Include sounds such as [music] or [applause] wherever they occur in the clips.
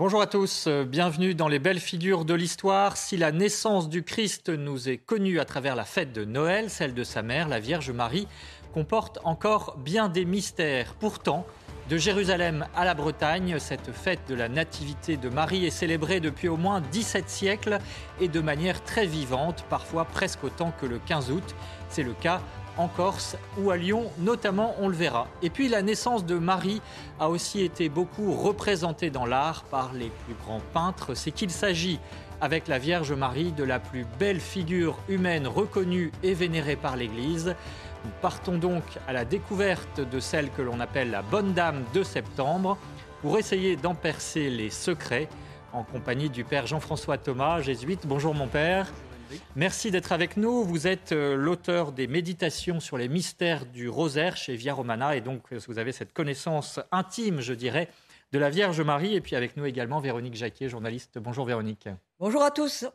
Bonjour à tous, euh, bienvenue dans les belles figures de l'histoire. Si la naissance du Christ nous est connue à travers la fête de Noël, celle de sa mère, la Vierge Marie, comporte encore bien des mystères. Pourtant, de Jérusalem à la Bretagne, cette fête de la Nativité de Marie est célébrée depuis au moins 17 siècles et de manière très vivante, parfois presque autant que le 15 août. C'est le cas en Corse ou à Lyon, notamment, on le verra. Et puis la naissance de Marie a aussi été beaucoup représentée dans l'art par les plus grands peintres. C'est qu'il s'agit, avec la Vierge Marie, de la plus belle figure humaine reconnue et vénérée par l'Église. Nous partons donc à la découverte de celle que l'on appelle la Bonne Dame de septembre pour essayer d'en percer les secrets en compagnie du Père Jean-François Thomas, jésuite. Bonjour mon Père. Merci d'être avec nous. Vous êtes euh, l'auteur des méditations sur les mystères du rosaire chez Via Romana et donc euh, vous avez cette connaissance intime, je dirais, de la Vierge Marie. Et puis avec nous également Véronique Jacquier, journaliste. Bonjour Véronique. Bonjour à tous.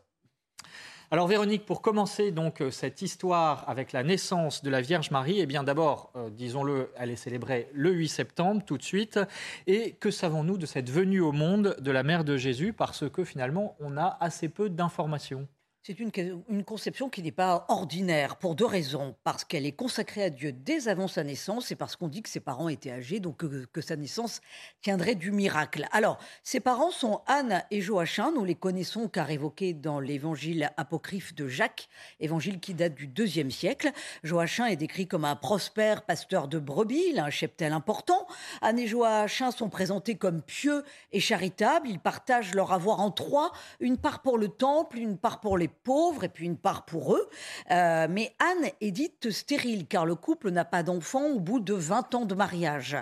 Alors Véronique, pour commencer donc euh, cette histoire avec la naissance de la Vierge Marie, eh bien d'abord, disons-le, elle est célébrée le 8 septembre tout de suite. Et que savons-nous de cette venue au monde de la mère de Jésus? Parce que finalement, on a assez peu d'informations. C'est une, une, conception qui n'est pas ordinaire pour deux raisons. Parce qu'elle est consacrée à Dieu dès avant sa naissance et parce qu'on dit que ses parents étaient âgés, donc que, que, sa naissance tiendrait du miracle. Alors, ses parents sont Anne et Joachim. Nous les connaissons car évoqués dans l'évangile apocryphe de Jacques, évangile qui date du deuxième siècle. Joachim est décrit comme un prospère pasteur de brebis, il a un cheptel important. Anne et Joachim sont présentés comme pieux et charitables. Ils partagent leur avoir en trois, une part pour le temple, une part pour les pauvres et puis une part pour eux. Euh, mais Anne est dite stérile car le couple n'a pas d'enfant au bout de 20 ans de mariage.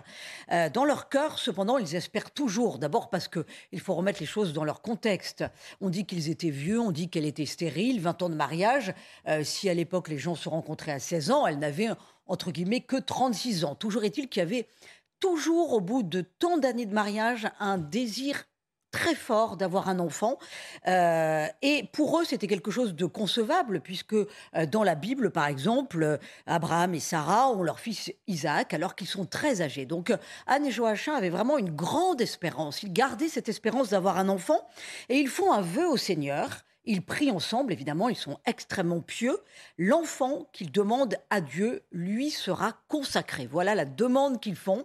Euh, dans leur cœur, cependant, ils espèrent toujours. D'abord parce que il faut remettre les choses dans leur contexte. On dit qu'ils étaient vieux, on dit qu'elle était stérile, 20 ans de mariage. Euh, si à l'époque les gens se rencontraient à 16 ans, elle n'avait entre guillemets que 36 ans. Toujours est-il qu'il y avait toujours au bout de tant d'années de mariage un désir très fort d'avoir un enfant. Euh, et pour eux, c'était quelque chose de concevable, puisque euh, dans la Bible, par exemple, Abraham et Sarah ont leur fils Isaac alors qu'ils sont très âgés. Donc Anne et Joachim avaient vraiment une grande espérance. Ils gardaient cette espérance d'avoir un enfant et ils font un vœu au Seigneur. Ils prient ensemble, évidemment, ils sont extrêmement pieux. L'enfant qu'ils demandent à Dieu lui sera consacré. Voilà la demande qu'ils font.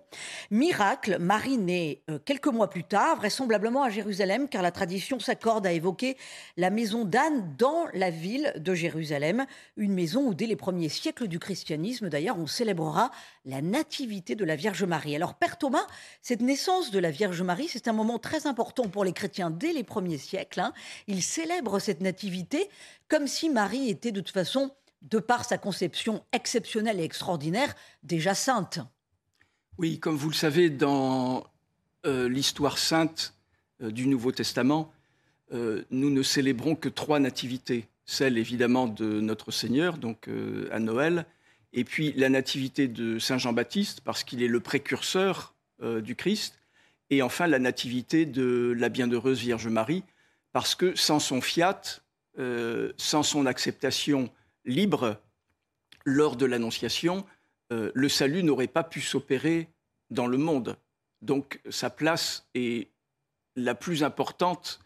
Miracle, Marie naît euh, quelques mois plus tard, vraisemblablement à Jérusalem, car la tradition s'accorde à évoquer la maison d'Anne dans la ville de Jérusalem, une maison où dès les premiers siècles du christianisme, d'ailleurs, on célébrera la nativité de la Vierge Marie. Alors, Père Thomas, cette naissance de la Vierge Marie, c'est un moment très important pour les chrétiens dès les premiers siècles. Hein. Ils célèbrent nativité comme si Marie était de toute façon, de par sa conception exceptionnelle et extraordinaire, déjà sainte. Oui, comme vous le savez, dans euh, l'histoire sainte euh, du Nouveau Testament, euh, nous ne célébrons que trois nativités. Celle évidemment de notre Seigneur, donc à Noël, et puis la nativité de Saint Jean-Baptiste, parce qu'il est le précurseur du Christ, et enfin la nativité de la bienheureuse Vierge Marie, parce que sans son fiat, euh, sans son acceptation libre lors de l'Annonciation, euh, le salut n'aurait pas pu s'opérer dans le monde. Donc sa place est la plus importante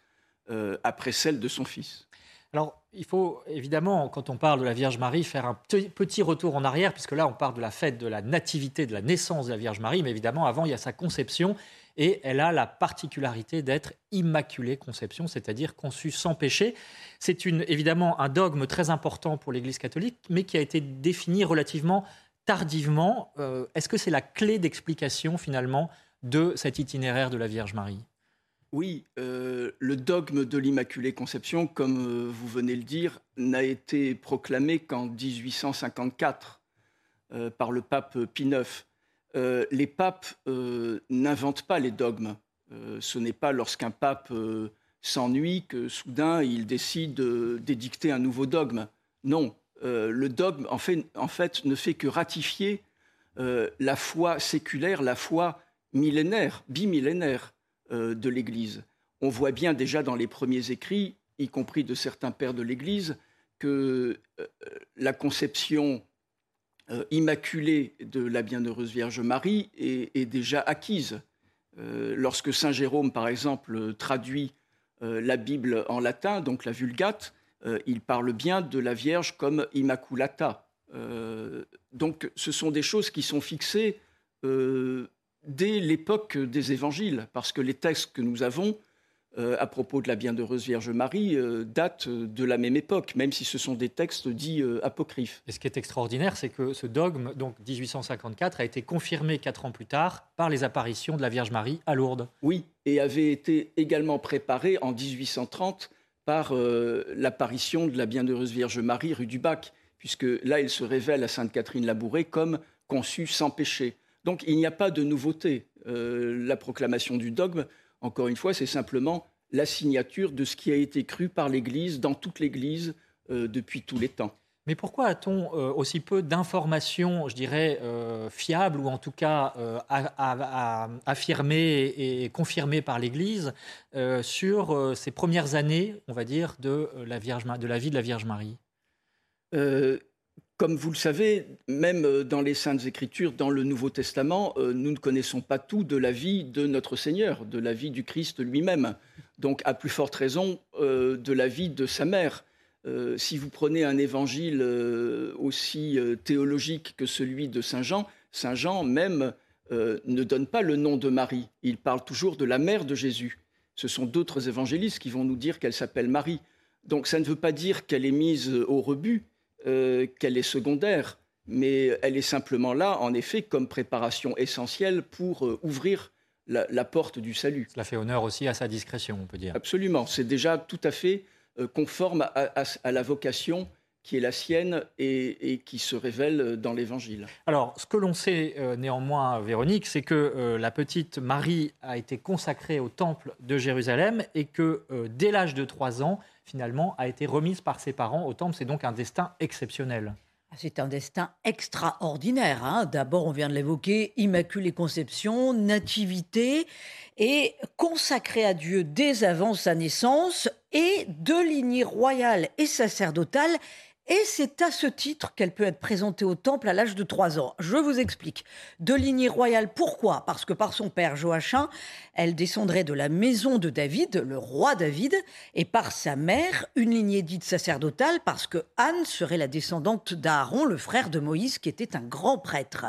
euh, après celle de son Fils. Alors, il faut évidemment, quand on parle de la Vierge Marie, faire un petit retour en arrière, puisque là, on parle de la fête de la nativité, de la naissance de la Vierge Marie, mais évidemment, avant, il y a sa conception et elle a la particularité d'être immaculée conception, c'est-à-dire conçue sans péché. C'est évidemment un dogme très important pour l'Église catholique, mais qui a été défini relativement tardivement. Euh, est-ce que c'est la clé d'explication finalement de cet itinéraire de la Vierge Marie? Oui, euh, le dogme de l'Immaculée Conception, comme euh, vous venez le dire, n'a été proclamé qu'en 1854 par le pape Pie IX. Euh, les papes euh, n'inventent pas les dogmes. ce n'est pas lorsqu'un pape s'ennuie que soudain il décide d'édicter un nouveau dogme. Non, le dogme en fait, ne fait que ratifier la foi séculaire, la foi millénaire, bimillénaire de l'Église. On voit bien déjà dans les premiers écrits, y compris de certains pères de l'Église, que la conception euh, immaculée de la bienheureuse Vierge Marie est, déjà acquise. Euh, lorsque Saint Jérôme, par exemple, traduit euh, la Bible en latin, donc la Vulgate, il parle bien de la Vierge comme Immaculata. donc ce sont des choses qui sont fixées dès l'époque des évangiles, parce que les textes que nous avons euh, à propos de la bienheureuse Vierge Marie euh, date de la même époque, même si ce sont des textes dits euh, apocryphes. Et ce qui est extraordinaire, c'est que ce dogme, donc 1854, a été confirmé quatre ans plus tard par les apparitions de la Vierge Marie à Lourdes. Oui, et avait été également préparé en 1830 par l'apparition de la bienheureuse Vierge Marie rue du Bac, puisque là, il se révèle à Sainte Catherine Labouré comme conçue sans péché. Donc il n'y a pas de nouveauté. la proclamation du dogme encore une fois, c'est simplement la signature de ce qui a été cru par l'Église, dans toute l'Église, euh, depuis tous les temps. Mais pourquoi a-t-on euh, aussi peu d'informations, je dirais, euh, fiables ou en tout cas affirmées et confirmées par l'Église sur ces premières années, on va dire, de la, Vierge, de la vie de la Vierge Marie? Comme vous le savez, même euh, dans les Saintes Écritures, dans le Nouveau Testament, euh, nous ne connaissons pas tout de la vie de notre Seigneur, de la vie du Christ lui-même. Donc, à plus forte raison, euh, de la vie de sa mère. si vous prenez un évangile aussi théologique que celui de Saint Jean, Saint Jean même ne donne pas le nom de Marie. Il parle toujours de la mère de Jésus. Ce sont d'autres évangélistes qui vont nous dire qu'elle s'appelle Marie. Donc, ça ne veut pas dire qu'elle est mise au rebut euh, qu'elle est secondaire, mais elle est simplement là, en effet, comme préparation essentielle pour euh, ouvrir la, porte du salut. Cela fait honneur aussi à sa discrétion, on peut dire. Absolument, c'est déjà tout à fait euh, conforme à, la vocation qui est la sienne et, qui se révèle dans l'Évangile. Alors, ce que l'on sait néanmoins, Véronique, c'est que la petite Marie a été consacrée au temple de Jérusalem et que dès l'âge de 3 ans, finalement, a été remise par ses parents au temple. C'est donc un destin exceptionnel. Ah, c'est un destin extraordinaire. Hein. D'abord, on vient de l'évoquer, Immaculée Conception, Nativité, et consacrée à Dieu dès avant sa naissance, et de lignée royale et sacerdotale et c'est à ce titre qu'elle peut être présentée au temple à l'âge de 3 ans. Je vous explique. De lignée royale, pourquoi? Parce que par son père Joachim, elle descendrait de la maison de David, le roi David, et par sa mère, une lignée dite sacerdotale, parce que Anne serait la descendante d'Aaron, le frère de Moïse, qui était un grand prêtre.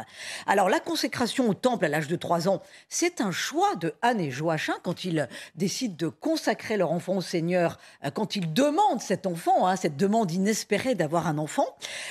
Alors la consécration au temple à l'âge de 3 ans, c'est un choix de Anne et Joachim quand ils décident de consacrer leur enfant au Seigneur, euh, quand ils demandent cet enfant, hein, cette demande inespérée d'avoir un enfant.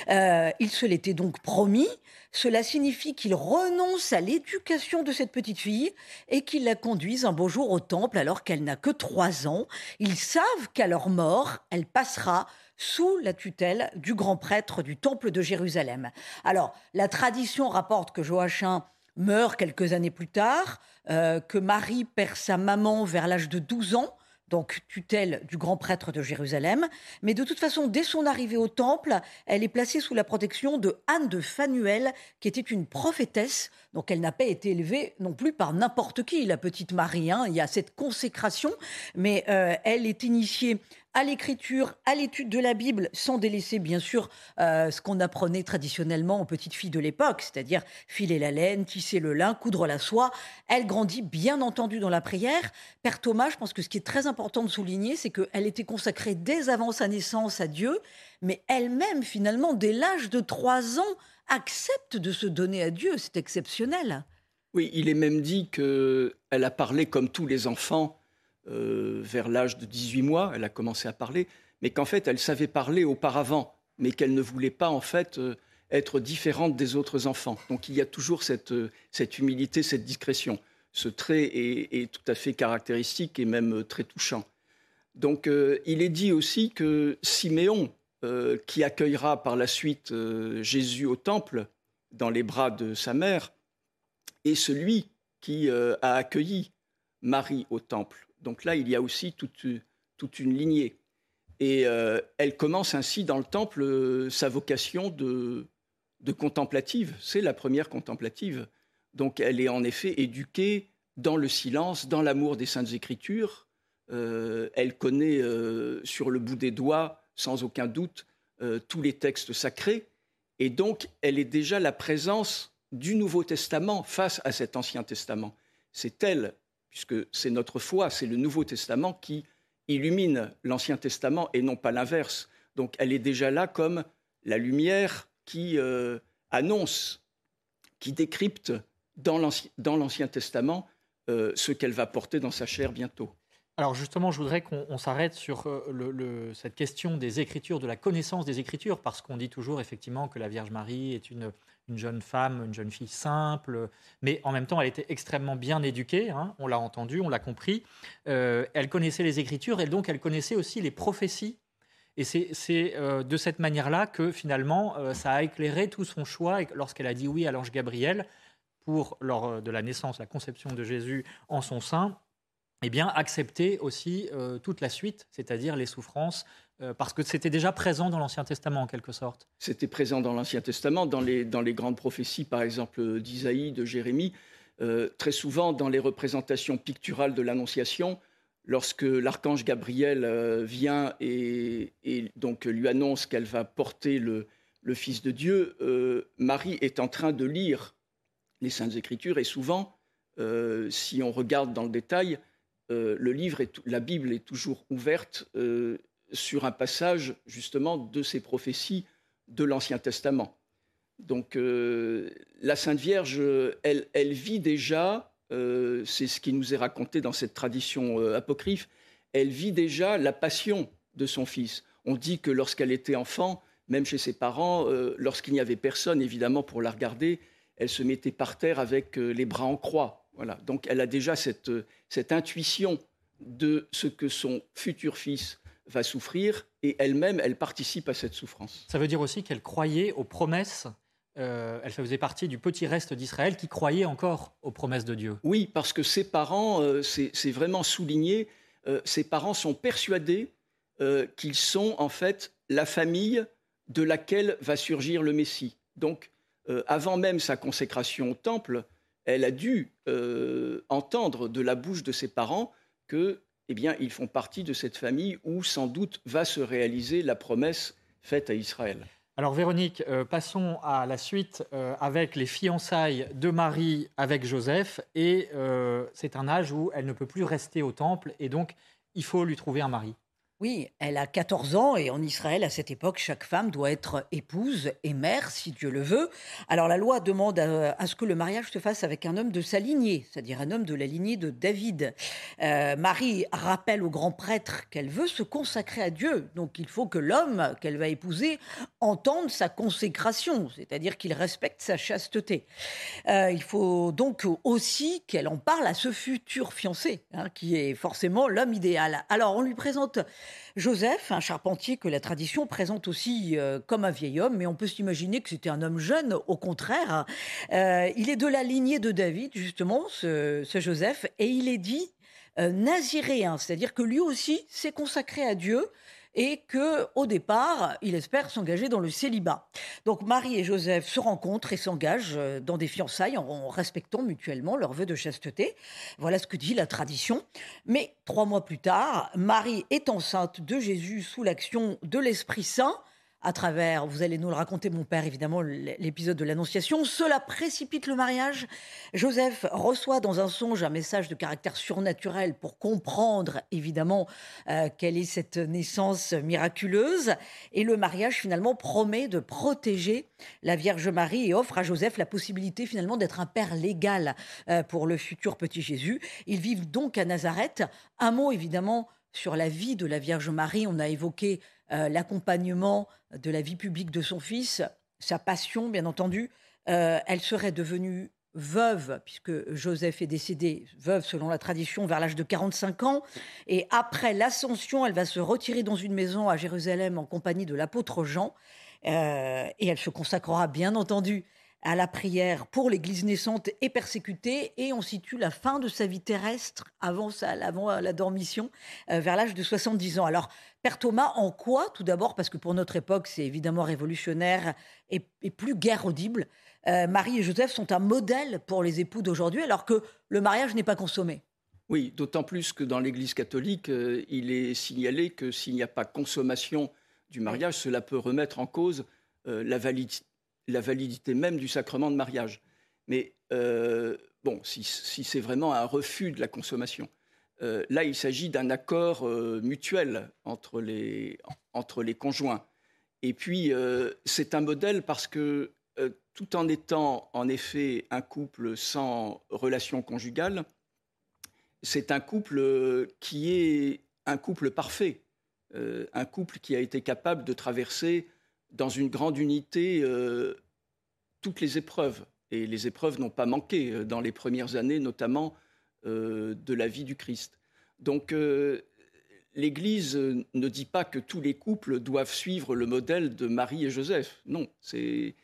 Euh, il se l'était donc promis. Cela signifie qu'il renonce à l'éducation de cette petite fille et qu'il la conduise un beau jour au temple alors qu'elle n'a que trois ans. Ils savent qu'à leur mort, elle passera sous la tutelle du grand prêtre du temple de Jérusalem. Alors, la tradition rapporte que Joachim meurt quelques années plus tard, euh, que Marie perd sa maman vers l'âge de 12 ans, donc tutelle du grand prêtre de Jérusalem. Mais de toute façon, dès son arrivée au temple, elle est placée sous la protection de Anne de Phanuel, qui était une prophétesse. Donc elle n'a pas été élevée non plus par n'importe qui, la petite Marie. Hein. Il y a cette consécration, mais euh, elle est initiée à l'écriture, à l'étude de la Bible, sans délaisser bien sûr euh, ce qu'on apprenait traditionnellement aux petites filles de l'époque, c'est-à-dire filer la laine, tisser le lin, coudre la soie. Elle grandit bien entendu dans la prière. Père Thomas, je pense que ce qui est très important de souligner, c'est qu'elle était consacrée dès avant sa naissance à Dieu, mais elle-même finalement, dès l'âge de trois ans, accepte de se donner à Dieu. C'est exceptionnel. Oui, il est même dit qu'elle a parlé comme tous les enfants euh, vers l'âge de 18 mois, elle a commencé à parler, mais qu'en fait, elle savait parler auparavant, mais qu'elle ne voulait pas, en fait, euh, être différente des autres enfants. Donc il y a toujours euh, cette humilité, cette discrétion. Ce trait est, tout à fait caractéristique et même très touchant. Donc il est dit aussi que Siméon, qui accueillera par la suite Jésus au temple, dans les bras de sa mère, est celui qui a accueilli Marie au temple. Donc là, il y a aussi toute, une lignée. Et euh, elle commence ainsi dans le temple euh, sa vocation de, de contemplative. C'est la première contemplative. Donc elle est en effet éduquée dans le silence, dans l'amour des saintes écritures. Euh, elle connaît sur le bout des doigts, sans aucun doute, tous les textes sacrés. Et donc elle est déjà la présence du Nouveau Testament face à cet Ancien Testament. C'est elle, puisque c'est notre foi, c'est le Nouveau Testament qui illumine l'Ancien Testament et non pas l'inverse. Donc elle est déjà là comme la lumière qui euh, annonce, qui décrypte dans l'Ancien Testament euh, ce qu'elle va porter dans sa chair bientôt. Alors justement, je voudrais qu'on s'arrête sur euh, cette question des Écritures, de la connaissance des Écritures, parce qu'on dit toujours effectivement que la Vierge Marie est une une jeune femme, une jeune fille simple, mais en même temps, elle était extrêmement bien éduquée, hein, on l'a entendu, on l'a compris. Euh, elle connaissait les Écritures et donc elle connaissait aussi les prophéties. Et c'est euh, de cette manière-là que finalement, euh, ça a éclairé tout son choix lorsqu'elle a dit oui à l'ange Gabriel pour, lors de la naissance, la conception de Jésus en son sein, eh bien, accepter aussi toute la suite, c'est-à-dire les souffrances euh, parce que c'était déjà présent dans l'Ancien Testament en quelque sorte. C'était présent dans l'Ancien Testament, dans les, dans les grandes prophéties, par exemple d'Isaïe, de Jérémie, euh, très souvent dans les représentations picturales de l'Annonciation, lorsque l'archange Gabriel euh, vient et, donc lui annonce qu'elle va porter le, le, Fils de Dieu, Marie est en train de lire les Saintes Écritures et souvent, si on regarde dans le détail, le livre, la Bible est toujours ouverte sur un passage justement de ces prophéties de l'Ancien Testament. Donc euh, la Sainte Vierge, elle, vit déjà, euh, c'est ce qui nous est raconté dans cette tradition euh, apocryphe, elle vit déjà la passion de son fils. On dit que lorsqu'elle était enfant, même chez ses parents, lorsqu'il n'y avait personne évidemment pour la regarder, elle se mettait par terre avec les bras en croix. Voilà. Donc elle a déjà cette, cette intuition de ce que son futur fils va souffrir et elle-même, elle participe à cette souffrance. Ça veut dire aussi qu'elle croyait aux promesses. Euh, elle faisait partie du petit reste d'Israël qui croyait encore aux promesses de Dieu. Oui, parce que ses parents, euh, c'est vraiment souligné, euh, ses parents sont persuadés qu'ils sont en fait la famille de laquelle va surgir le Messie. Donc, avant même sa consécration au temple, elle a dû entendre de la bouche de ses parents que eh bien, ils font partie de cette famille où sans doute va se réaliser la promesse faite à Israël. Alors Véronique, euh, passons à la suite euh, avec les fiançailles de Marie avec Joseph. Et euh, c'est un âge où elle ne peut plus rester au temple et donc il faut lui trouver un mari. Oui, elle a 14 ans et en Israël, à cette époque, chaque femme doit être épouse et mère, si Dieu le veut. Alors la loi demande à, ce que le mariage se fasse avec un homme de sa lignée, c'est-à-dire un homme de la lignée de David. Euh, Marie rappelle au grand prêtre qu'elle veut se consacrer à Dieu, donc il faut que l'homme qu'elle va épouser entende sa consécration, c'est-à-dire qu'il respecte sa chasteté. Euh, il faut donc aussi qu'elle en parle à ce futur fiancé, hein, qui est forcément l'homme idéal. Alors on lui présente Joseph, un charpentier que la tradition présente aussi euh, comme un vieil homme, mais on peut s'imaginer que c'était un homme jeune, au contraire. Euh, il est de la lignée de David, justement, ce, Joseph, et il est dit euh, naziréen, c'est-à-dire que lui aussi s'est consacré à Dieu et que au départ, il espère s'engager dans le célibat. Donc Marie et Joseph se rencontrent et s'engagent euh, dans des fiançailles en respectant mutuellement leurs vœux de chasteté. Voilà ce que dit la tradition. Mais trois mois plus tard, Marie est enceinte de Jésus sous l'action de l'Esprit Saint à travers, vous allez nous le raconter, mon père, évidemment, l'épisode de l'Annonciation. Cela précipite le mariage. Joseph reçoit dans un songe un message de caractère surnaturel pour comprendre, évidemment, euh, quelle est cette naissance miraculeuse. Et le mariage, finalement, promet de protéger la Vierge Marie et offre à Joseph la possibilité, finalement, d'être un père légal euh, pour le futur petit Jésus. Ils vivent donc à Nazareth. Un mot, évidemment, sur la vie de la Vierge Marie. On a évoqué euh, l'accompagnement de la vie publique de son fils, sa passion, bien entendu. Euh, elle serait devenue veuve, puisque Joseph est décédé, veuve selon la tradition, vers l'âge de 45 ans. Et après l'ascension, elle va se retirer dans une maison à Jérusalem en compagnie de l'apôtre Jean. Euh, et elle se consacrera, bien entendu, à la prière pour l'Église naissante est persécuté et on situe la fin de sa vie terrestre avant, avant la dormition, euh, vers l'âge de 70 ans. Alors, Père Thomas, en quoi, tout d'abord, parce que pour notre époque, c'est évidemment révolutionnaire et, plus guère audible, euh, Marie et Joseph sont un modèle pour les époux d'aujourd'hui, alors que le mariage n'est pas consommé. Oui, d'autant plus que dans l'Église catholique, euh, il est signalé que s'il n'y a pas consommation du mariage, cela peut remettre en cause la validité la validité même du sacrement de mariage. Mais euh, bon, si, c'est vraiment un refus de la consommation, euh, là, il s'agit d'un accord euh, mutuel entre les, entre les conjoints. Et puis, c'est un modèle parce que tout en étant en effet un couple sans relation conjugale, c'est un couple qui est un couple parfait, un couple qui a été capable de traverser dans une grande unité euh, toutes les épreuves. Et les épreuves n'ont pas manqué euh, dans les premières années, notamment euh, de la vie du Christ. Donc l'Église ne dit pas que tous les couples doivent suivre le modèle de Marie et Joseph. Non, c'est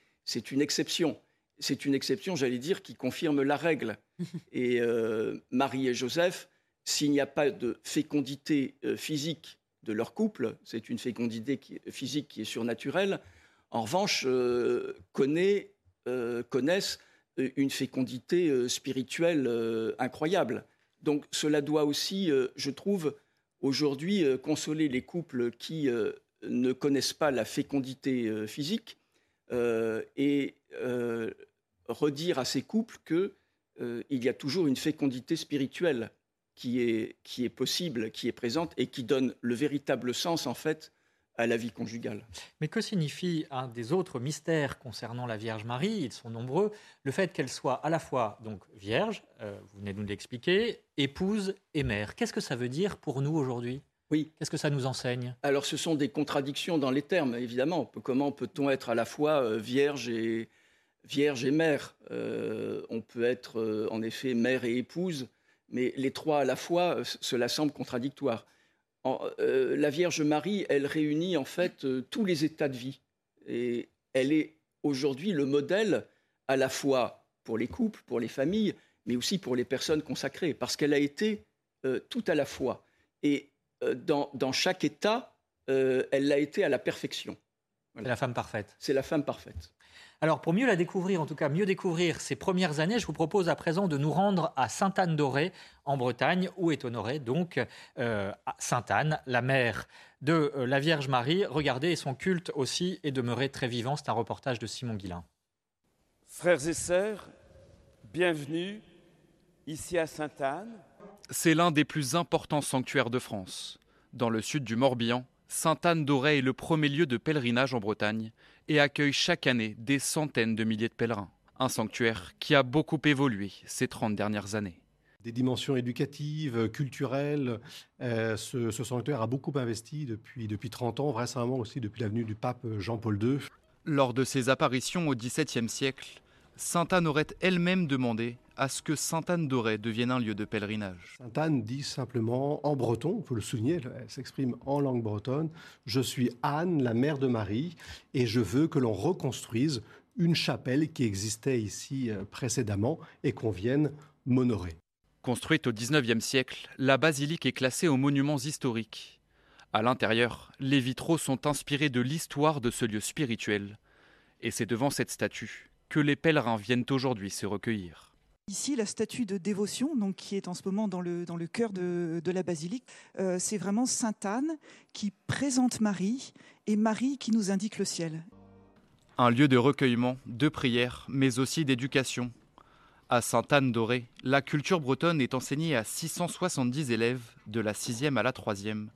une exception. C'est une exception, j'allais dire, qui confirme la règle. [laughs] Et Marie et Joseph, s'il n'y a pas de fécondité physique de leur couple, c'est une fécondité physique qui est surnaturelle, en revanche, euh, euh, connaissent une fécondité euh, spirituelle incroyable. Donc cela doit aussi, je trouve, aujourd'hui consoler les couples qui ne connaissent pas la fécondité physique et redire à ces couples qu'il y a toujours une fécondité spirituelle qui est, qui est possible, qui est présente et qui donne le véritable sens, en fait, à la vie conjugale. Mais que signifie un des autres mystères concernant la Vierge Marie? Ils sont nombreux. Le fait qu'elle soit à la fois donc vierge, euh, vous venez de nous l'expliquer, épouse et mère. Qu'est-ce que ça veut dire pour nous aujourd'hui? Oui. Qu'est-ce que ça nous enseigne? Alors, ce sont des contradictions dans les termes, évidemment. Comment peut-on être à la fois euh, vierge et, vierge et mère? Euh, On peut être en effet mère et épouse mais les trois à la fois, euh, cela semble contradictoire. Euh, la Vierge Marie, elle réunit en fait euh, tous les états de vie. Et elle est aujourd'hui le modèle à la fois pour les couples, pour les familles, mais aussi pour les personnes consacrées, parce qu'elle a été tout à la fois. Et dans, dans, chaque état, elle l'a été à la perfection. C'est la femme parfaite. C'est la femme parfaite. Alors pour mieux la découvrir, en tout cas mieux découvrir ses premières années, je vous propose à présent de nous rendre à Sainte-Anne-d'Auray en Bretagne, où est honorée donc euh, Sainte-Anne, la mère de euh, la Vierge Marie. Regardez, son culte aussi est demeuré très vivant. C'est un reportage de Simon Guillain. Frères et sœurs, bienvenue ici à Sainte-Anne. C'est l'un des plus importants sanctuaires de France. Dans le sud du Morbihan, Sainte-Anne-d'Auray est le premier lieu de pèlerinage en Bretagne et accueille chaque année des centaines de milliers de pèlerins. Un sanctuaire qui a beaucoup évolué ces 30 dernières années. Des dimensions éducatives, culturelles. Euh, ce, sanctuaire a beaucoup investi depuis, depuis 30 ans, vraisemblablement aussi depuis l'avenue du pape Jean-Paul II. Lors de ses apparitions au XVIIe siècle, Sainte Anne aurait elle-même demandé à ce que Sainte Anne d'Auray devienne un lieu de pèlerinage. Sainte Anne dit simplement en breton, il faut le souligner, elle s'exprime en langue bretonne, je suis Anne, la mère de Marie, et je veux que l'on reconstruise une chapelle qui existait ici euh, précédemment et qu'on vienne m'honorer. Construite au XIXe siècle, la basilique est classée aux monuments historiques. À l'intérieur, les vitraux sont inspirés de l'histoire de ce lieu spirituel. Et c'est devant cette statue que les pèlerins viennent aujourd'hui se recueillir. Ici, la statue de dévotion, donc, qui est en ce moment dans le, dans le cœur de, la basilique, euh, c'est vraiment Sainte Anne qui présente Marie et Marie qui nous indique le ciel. Un lieu de recueillement, de prière, mais aussi d'éducation. À Sainte-Anne dorée, la culture bretonne est enseignée à 670 élèves de la 6e à la 3e,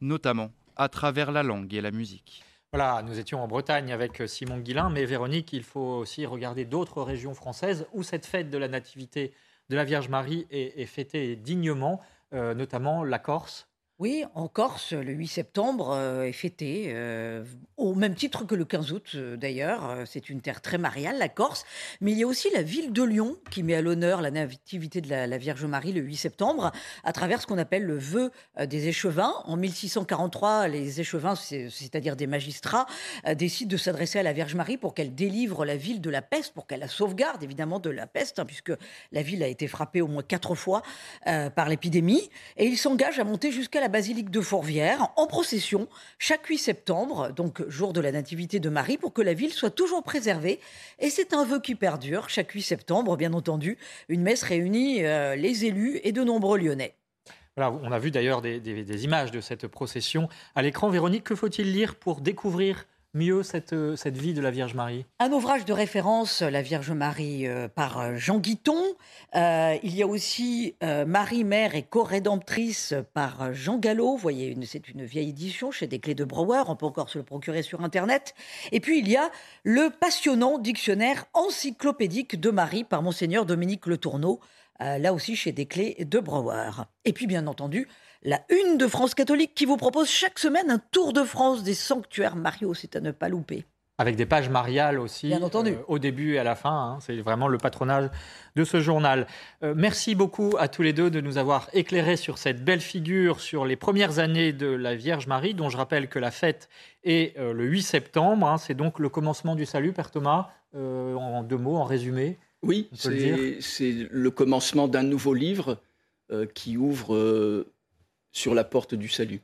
notamment à travers la langue et la musique. Voilà, nous étions en Bretagne avec euh, Simon Guillain, mais Véronique, il faut aussi regarder d'autres régions françaises où cette fête de la Nativité de la Vierge Marie est, fêtée dignement, euh, notamment la Corse. Oui, en Corse, le 8 septembre euh, est fêté, euh, au même titre que le 15 août euh, d'ailleurs. C'est une terre très mariale, la Corse. Mais il y a aussi la ville de Lyon qui met à l'honneur la nativité de la, Vierge Marie le 8 septembre à travers ce qu'on appelle le vœu des échevins. En 1643, les échevins, c'est- c'est-à-dire des magistrats, décident de s'adresser à la Vierge Marie pour qu'elle délivre la ville de la peste, pour qu'elle la sauvegarde évidemment de la peste, hein, puisque la ville a été frappée au moins quatre fois par l'épidémie. Et ils s'engagent à monter jusqu'à basilique de Fourvière en procession chaque 8 septembre, donc jour de la nativité de Marie, pour que la ville soit toujours préservée. Et c'est un vœu qui perdure. Chaque 8 septembre, bien entendu, une messe réunit euh, les élus et de nombreux Lyonnais. Voilà, on a vu d'ailleurs des- des images de cette procession à l'écran. Véronique, que faut-il lire pour découvrir mieux cette, euh, cette vie de la Vierge Marie Un ouvrage de référence, La Vierge Marie, euh, par euh, Jean Guiton. Il y a aussi Marie, mère et co-rédemptrice par Jean Gallo. Vous voyez, c'est une vieille édition chez Des Clés de Brouwer. On peut encore se le procurer sur Internet. Et puis, il y a le passionnant dictionnaire encyclopédique de Marie par Monseigneur Dominique Le Tourneau. là aussi chez Des Clés de Brouwer. Et puis, bien entendu, la Une de France catholique qui vous propose chaque semaine un tour de France des sanctuaires Mario. C'est à ne pas louper. Avec des pages mariales aussi, Bien entendu. euh, au début et à la fin. hein. c'est vraiment le patronage de ce journal. Euh, merci beaucoup à tous les deux de nous avoir éclairés sur cette belle figure, sur les premières années de la Vierge Marie, dont je rappelle que la fête est euh, le 8 septembre. hein. c'est donc le commencement du salut, Père Thomas, euh, en deux mots, en résumé. Oui, le c'est le commencement d'un nouveau livre euh, qui ouvre euh, sur la porte du salut.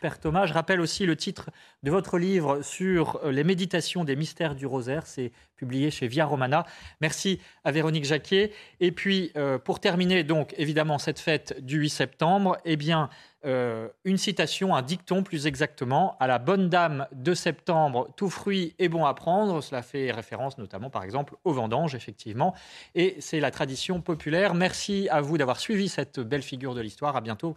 Père Thomas, je rappelle aussi le titre de votre livre sur euh, les méditations des mystères du rosaire. C'est publié chez Via Romana. Merci à Véronique Jacquier. Et puis, euh, pour terminer, donc, évidemment, cette fête du 8 septembre, eh bien, euh, une citation, un dicton plus exactement, à la bonne dame de septembre, tout fruit est bon à prendre. Cela fait référence notamment, par exemple, aux vendanges, effectivement. Et c'est la tradition populaire. Merci à vous d'avoir suivi cette belle figure de l'histoire. À bientôt